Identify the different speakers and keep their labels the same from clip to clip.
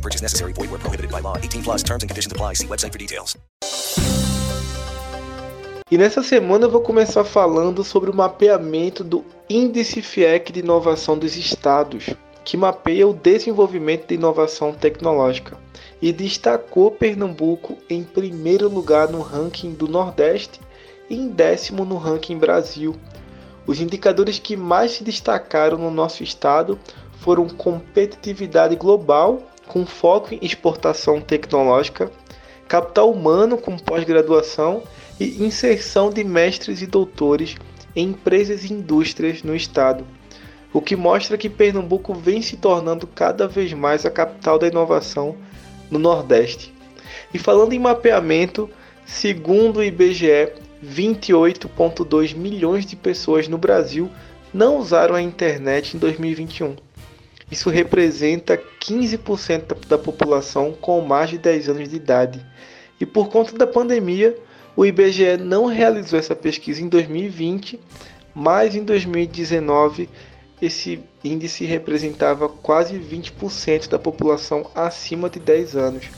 Speaker 1: Purchase necessary. Void where prohibited by law. 18 plus terms and conditions apply. See website for details.
Speaker 2: E nessa semana eu vou começar falando sobre o mapeamento do Índice FIEC de Inovação dos Estados, que mapeia o desenvolvimento de inovação tecnológica e destacou Pernambuco em primeiro lugar no ranking do Nordeste e em décimo no ranking Brasil. Os indicadores que mais se destacaram no nosso estado foram competitividade global, com foco em exportação tecnológica, capital humano com pós-graduação e inserção de mestres e doutores em empresas e indústrias no estado, o que mostra que Pernambuco vem se tornando cada vez mais a capital da inovação no Nordeste. E falando em mapeamento, segundo o IBGE, 28,2 milhões de pessoas no Brasil não usaram a internet em 2021. Isso representa 15% da população com mais de 10 anos de idade. E por conta da pandemia, o IBGE não realizou essa pesquisa em 2020, mas em 2019 esse índice representava quase 20% da população acima de 10 anos,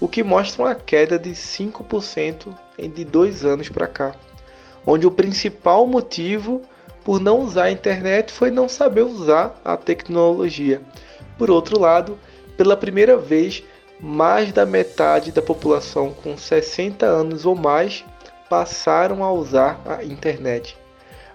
Speaker 2: o que mostra uma queda de 5% de dois anos para cá, onde o principal motivo por não usar a internet foi não saber usar a tecnologia. Por outro lado, pela primeira vez, mais da metade da população com 60 anos ou mais passaram a usar a internet.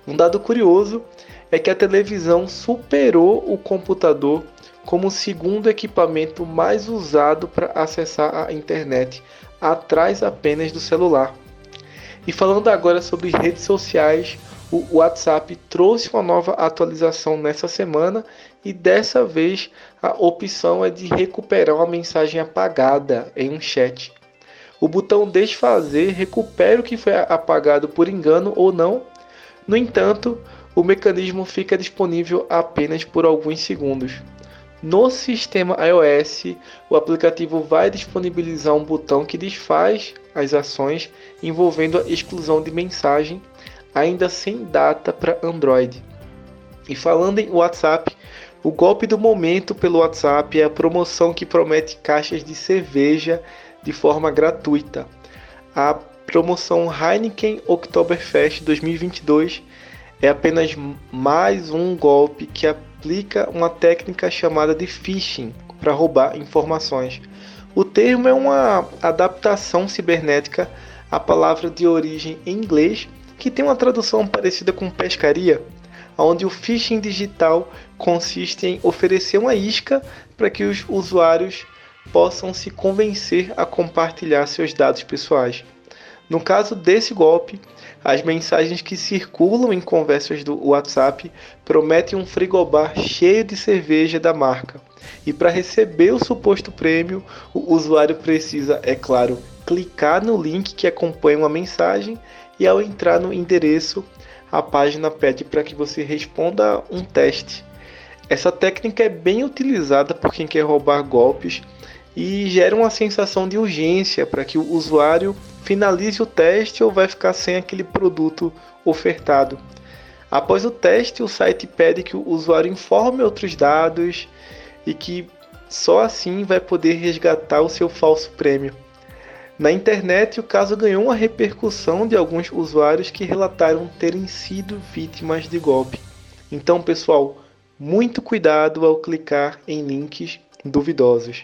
Speaker 2: Um dado curioso é que a televisão superou o computador como o segundo equipamento mais usado para acessar a internet, atrás apenas do celular. E falando agora sobre redes sociais, o WhatsApp trouxe uma nova atualização nessa semana e dessa vez a opção é de recuperar uma mensagem apagada em um chat. O botão desfazer recupera o que foi apagado por engano ou não. No entanto, o mecanismo fica disponível apenas por alguns segundos. No sistema iOS, o aplicativo vai disponibilizar um botão que desfaz as ações envolvendo a exclusão de mensagem ainda sem data para Android. E falando em WhatsApp, o golpe do momento pelo WhatsApp é a promoção que promete caixas de cerveja de forma gratuita. A promoção Heineken Oktoberfest 2022 é apenas mais um golpe que aplica uma técnica chamada de phishing para roubar informações. O termo é uma adaptação cibernética à palavra de origem em inglês que tem uma tradução parecida com pescaria, onde o phishing digital consiste em oferecer uma isca para que os usuários possam se convencer a compartilhar seus dados pessoais. No caso desse golpe, as mensagens que circulam em conversas do WhatsApp prometem um frigobar cheio de cerveja da marca. E para receber o suposto prêmio, o usuário precisa, é claro, clicar no link que acompanha uma mensagem e ao entrar no endereço, a página pede para que você responda um teste. Essa técnica é bem utilizada por quem quer roubar golpes e gera uma sensação de urgência para que o usuário finalize o teste ou vai ficar sem aquele produto ofertado. Após o teste, o site pede que o usuário informe outros dados e que só assim vai poder resgatar o seu falso prêmio. Na internet, o caso ganhou uma repercussão de alguns usuários que relataram terem sido vítimas de golpe. Então, pessoal, muito cuidado ao clicar em links duvidosos.